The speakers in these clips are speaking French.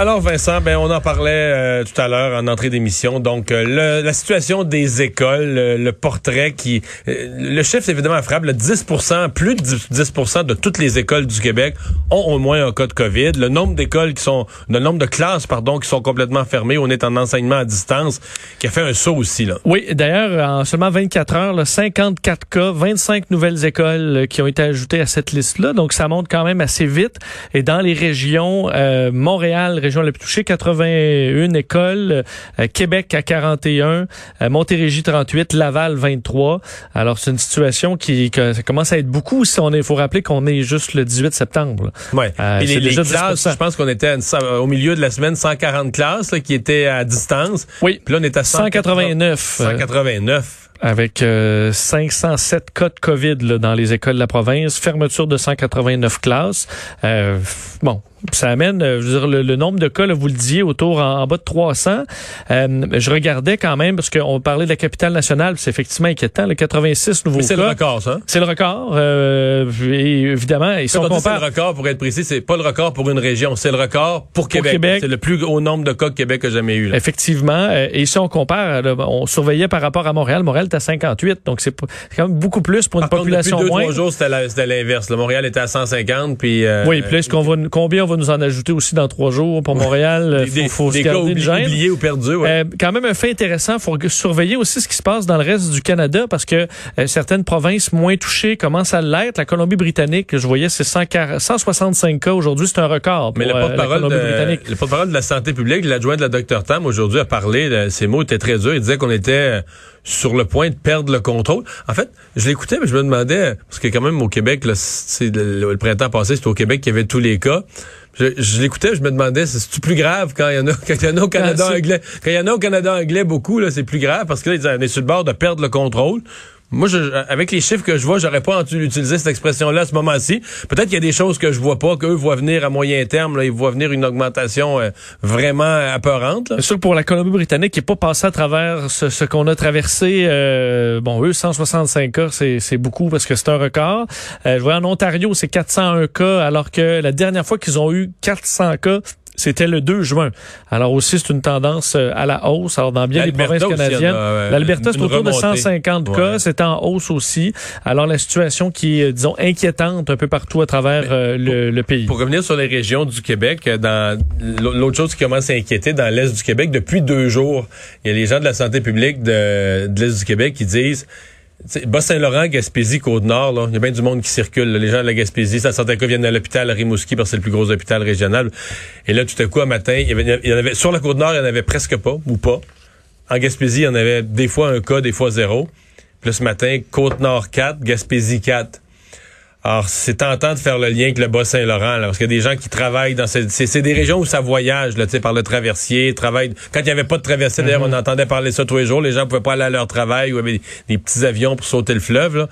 Alors Vincent, ben on en parlait euh, tout à l'heure en entrée d'émission. Donc euh, le, la situation des écoles, le, portrait qui, euh, le c'est évidemment frappable. 10% plus de 10%, de toutes les écoles du Québec ont au moins un cas de Covid. Le nombre d'écoles qui sont, le nombre de classes pardon qui sont complètement fermées. On est en enseignement à distance, qui a fait un saut aussi là. Oui, d'ailleurs en seulement 24 heures, là, 54 cas, 25 nouvelles écoles qui ont été ajoutées à cette liste-là. Donc ça monte quand même assez vite. Et dans les régions, Montréal région la plus touchée, 81 écoles, euh, Québec à 41, euh, Montérégie 38, Laval 23. Alors c'est une situation qui ça commence à être beaucoup si on est faut rappeler qu'on est juste le 18 septembre. Ouais. Euh, les, les classes, je pense qu'on était au milieu de la semaine 140 classes qui étaient à distance. Oui. Puis là on est à 189. 189 avec 507 cas de COVID là, dans les écoles de la province, fermeture de 189 classes. Euh, bon, ça amène, euh, je veux dire, le, nombre de cas, là, vous le disiez, autour en, bas de 300. Euh, je regardais quand même, parce qu'on parlait de la capitale nationale, c'est effectivement inquiétant, le 86 nouveaux cas. c'est le record, ça? C'est le record, euh, évidemment. Et si on compare... C'est le record, pour être précis, c'est pas le record pour une région, c'est le record pour, Québec. C'est le plus haut nombre de cas que Québec a jamais eu. Là. Effectivement. Euh, et si on compare, on surveillait par rapport à Montréal, Montréal est à 58, donc c'est quand même beaucoup plus pour une population depuis deux, moins. Trois jours, c'était l'inverse. Montréal était à 150, puis... oui, puis qu'on va, combien va nous en ajouter aussi dans trois jours pour Montréal. Des, faut, faut des cas oubliés, ou perdus. Ouais. Euh, quand même un fait intéressant. Il faut surveiller aussi ce qui se passe dans le reste du Canada parce que euh, certaines provinces moins touchées commencent à l'être. La Colombie-Britannique, je voyais, c'est 165 cas aujourd'hui. C'est un record. Mais le euh, porte-parole de, porte de la santé publique, l'adjoint de la docteur Tam, aujourd'hui a parlé. ces mots étaient très durs. Il disait qu'on était sur le point de perdre le contrôle. En fait, je l'écoutais, mais je me demandais, parce que quand même au Québec, là, le, le, printemps passé, c'était au Québec qu'il y avait tous les cas. Je, je l'écoutais, je me demandais, c'est plus grave quand il y en a, quand il y en a au Canada anglais, quand il y en a au Canada anglais beaucoup là, c'est plus grave parce que là, on est sur le bord de perdre le contrôle. Moi, je, avec les chiffres que je vois, j'aurais pas utilisé cette expression-là à ce moment-ci. Peut-être qu'il y a des choses que je vois pas, qu'eux voient venir à moyen terme. Là, ils voient venir une augmentation euh, vraiment apeurante. C'est sûr que pour la Colombie-Britannique, qui n'est pas passé à travers ce, qu'on a traversé, euh, bon, eux, 165 cas, c'est beaucoup parce que c'est un record. Euh, je vois en Ontario, c'est 401 cas, alors que la dernière fois qu'ils ont eu 400 cas, c'était le 2 juin. Alors aussi, c'est une tendance euh, à la hausse. Alors dans bien les provinces canadiennes, l'Alberta, c'est autour de 150 cas. C'est en hausse aussi. Alors la situation qui est, disons, inquiétante un peu partout à travers euh, le, pays. Pour revenir sur les régions du Québec, euh, dans l'autre chose qui commence à inquiéter dans l'Est du Québec, depuis deux jours, il y a les gens de la santé publique de, de l'Est du Québec qui disent Bas-Saint-Laurent, Gaspésie, Côte-Nord, il y a bien du monde qui circule. Les gens de la Gaspésie, ça certains cas viennent à l'hôpital Rimouski parce que c'est le plus gros hôpital régional. Et là, tout à coup, un matin, il y, avait, sur la Côte-Nord, il y en avait presque pas, ou pas. En Gaspésie, il y en avait des fois un cas, des fois zéro. Puis là, ce matin, Côte-Nord 4, Gaspésie 4. Alors, c'est tentant de faire le lien avec le Bas-Saint-Laurent, parce qu'il y a des gens qui travaillent dans ces, c'est, des régions où ça voyage, là, tu sais, par le traversier, travaillent. Quand il n'y avait pas de traversier, d'ailleurs, mhm. on entendait parler ça tous les jours, les gens pouvaient pas aller à leur travail ou avaient des, petits avions pour sauter le fleuve, là.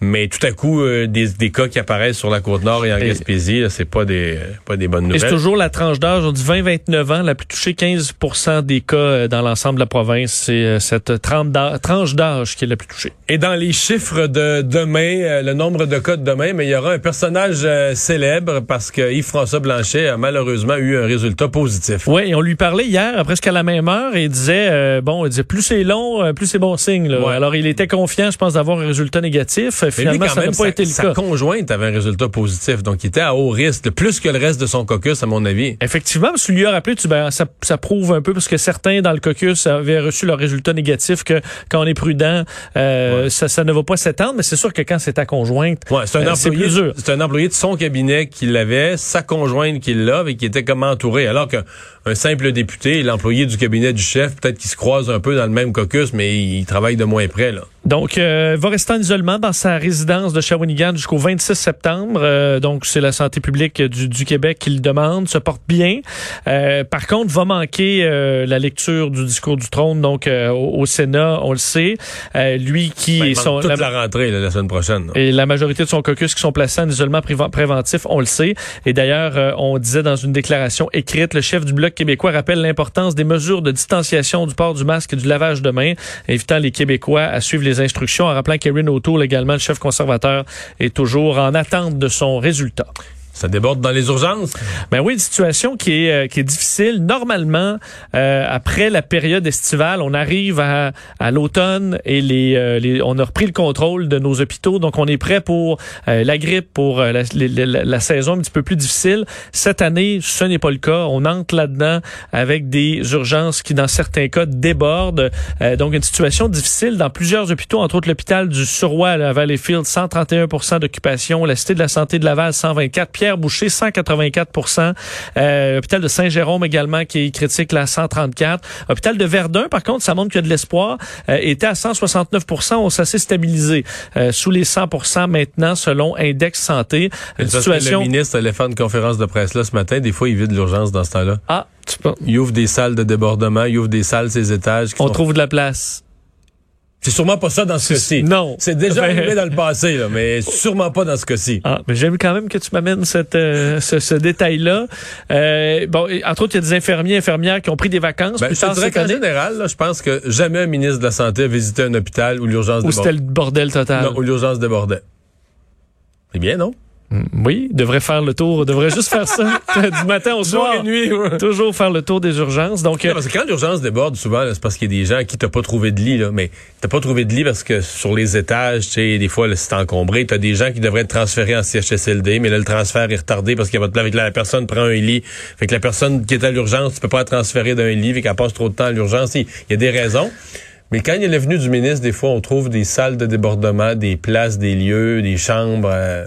Mais tout à coup, euh, des, des, cas qui apparaissent sur la côte nord et en Gaspésie, c'est pas des, pas des bonnes nouvelles. c'est toujours la tranche d'âge, on dit 20-29 ans, la plus touchée, 15% des cas euh, dans l'ensemble de la province. C'est euh, cette tranche d'âge qui est la plus touchée. Et dans les chiffres de demain, le nombre de cas de demain, mais il y aura un personnage euh, célèbre parce que Yves-François Blanchet a malheureusement eu un résultat positif. Oui, et on lui parlait hier, presque à la même heure, et il disait, euh, bon, il disait, plus c'est long, euh, plus c'est bon signe. Alors, il était confiant, je pense, d'avoir un résultat négatif. Finalement, ça n'a pas été le sa cas. Sa conjointe avait un résultat positif, donc il était à haut risque, plus que le reste de son caucus, à mon avis. Effectivement, parce que lui a rappelé, tu, ben, ça, ça, prouve un peu, parce que certains dans le caucus avaient reçu leur résultat négatif, que quand on est prudent, ça, ça ne va pas s'étendre, mais c'est sûr que quand c'est ta conjointe, ouais, c'est un employé c'est un employé de son cabinet qui l'avait, sa conjointe qui l'a, et qui était comme entouré. Alors qu'un simple député, l'employé du cabinet du chef, peut-être qu'il se croise un peu dans le même caucus, mais il travaille de moins près, là. Donc, euh, va rester en isolement dans sa résidence de Shawinigan jusqu'au 26 septembre. Euh, donc, c'est la santé publique du, du, Québec qui le demande, se porte bien. Euh, par contre, va manquer euh, la lecture du discours du trône, donc euh, au, au, Sénat, on le sait. lui qui ben, est son toute la, rentrée là, la semaine prochaine. Là. Et la majorité de son caucus qui sont placés en isolement préventif, on le sait. Et d'ailleurs, on disait dans une déclaration écrite, le chef du bloc québécois rappelle l'importance des mesures de distanciation, du port du masque et du lavage de mains, invitant les Québécois à suivre les instructions en rappelant qu'Erin O'Toole, également le chef conservateur, est toujours en attente de son résultat. Ça déborde dans les urgences. Ben oui, une situation qui est euh, qui est difficile. Normalement, euh, après la période estivale, on arrive à, à l'automne et les, euh, les, on a repris le contrôle de nos hôpitaux, donc on est prêt pour euh, la grippe, pour la, la, la, saison un petit peu plus difficile. Cette année, ce n'est pas le cas. On entre là-dedans avec des urgences qui, dans certains cas, débordent. donc une situation difficile dans plusieurs hôpitaux, entre autres l'hôpital du Surroi à Valleyfield, 131% d'occupation, la Cité de la Santé de Laval, 124, Pierre Boucher, 184 euh, Hôpital de Saint-Jérôme également qui critique la 134. Hôpital de Verdun, par contre, ça montre qu'il y a de l'espoir, euh, était à 169% On s'est stabilisé euh, sous les 100% maintenant selon Index Santé. Une situation... Le ministre allait faire une conférence de presse là ce matin. Des fois, il vide l'urgence dans ce temps-là. Ah, tu peux... Il ouvre des salles de débordement, il ouvre des salles, ses étages. On trouve de la place. C'est sûrement pas ça dans ce cas-ci. Non. C'est déjà ben, arrivé dans le passé, là, mais sûrement pas dans ce cas-ci. Ah, mais j'aime quand même que tu m'amènes cette, euh, ce, ce détail-là. Euh, bon, entre autres, il y a des infirmiers, infirmières qui ont pris des vacances. Ben, je dirais qu'en général, là, je pense que jamais un ministre de la Santé a visité un hôpital où l'urgence débordait. Où c'était le bordel total. Non, où l'urgence débordait. C'est bien, non? Mm, oui, devrait faire le tour, devrait juste faire ça du matin au soir. et nuit, ouais. Toujours faire le tour des urgences. Donc, non, parce que quand l'urgence déborde, souvent, c'est parce qu'il y a des gens qui t'ont pas trouvé de lit, là. Mais t'as pas trouvé de lit parce que sur les étages, tu sais, des fois, c'est encombré. T'as des gens qui devraient être transférés en CHSLD, mais là, le transfert est retardé parce qu'il y a votre la personne prend un lit. Fait que la personne qui est à l'urgence, tu peux pas être transférée d'un lit, fait qu'elle passe trop de temps à l'urgence. Il y a des raisons. Mais quand il y a le venu du ministre, des fois, on trouve des salles de débordement, des places, des lieux, des chambres. Euh...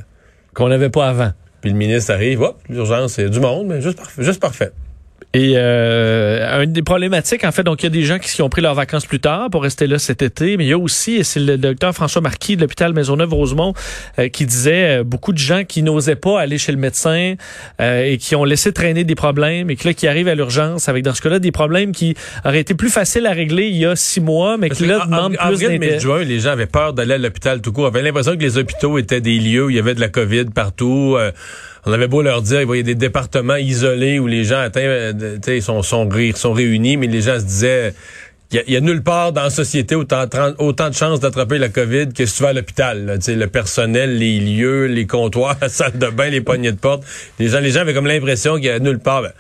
Qu'on n'avait pas avant. Puis le ministre arrive, hop, l'urgence, c'est du monde, mais juste. Juste parfait. Et euh, une des problématiques, en fait, donc il y a des gens qui, ont pris leurs vacances plus tard pour rester là cet été, mais il y a aussi, et c'est le docteur François Marquis de l'hôpital Maisonneuve-Rosemont euh, qui disait euh, beaucoup de gens qui n'osaient pas aller chez le médecin euh, et qui ont laissé traîner des problèmes et que là, qui arrivent à l'urgence avec, dans ce cas-là, des problèmes qui auraient été plus faciles à régler il y a six mois, mais qui là demandent plus d'intérêt. juin, les gens avaient peur d'aller à l'hôpital tout court, avaient l'impression que les hôpitaux étaient des lieux où il y avait de la COVID partout. On avait beau leur dire, il y a des départements isolés où les gens atteints ils sont, sont, sont réunis, mais les gens se disaient, il y, a nulle part dans la société autant, autant de chances d'attraper la COVID que si tu vas à l'hôpital. Le personnel, les lieux, les comptoirs, la salle de bain, les poignées de porte. Les gens, les gens avaient comme l'impression qu'il y a nulle part. Ben,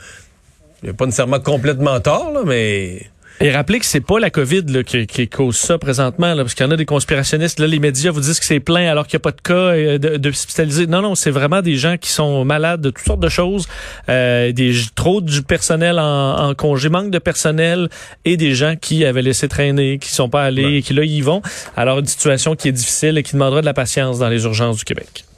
n'y a pas nécessairement complètement tort, là, mais... Et rappelez que c'est pas la COVID là, qui, qui, cause ça présentement, là, parce qu'il y en a des conspirationnistes. Là, les médias vous disent que c'est plein alors qu'il n'y a pas de cas euh, de, de hospitalisés. Non, non, c'est vraiment des gens qui sont malades de toutes sortes de choses. Euh, des trop du personnel en, en, congé, manque de personnel et des gens qui avaient laissé traîner, qui sont pas allés et qui là y vont. Alors une situation qui est difficile et qui demandera de la patience dans les urgences du Québec.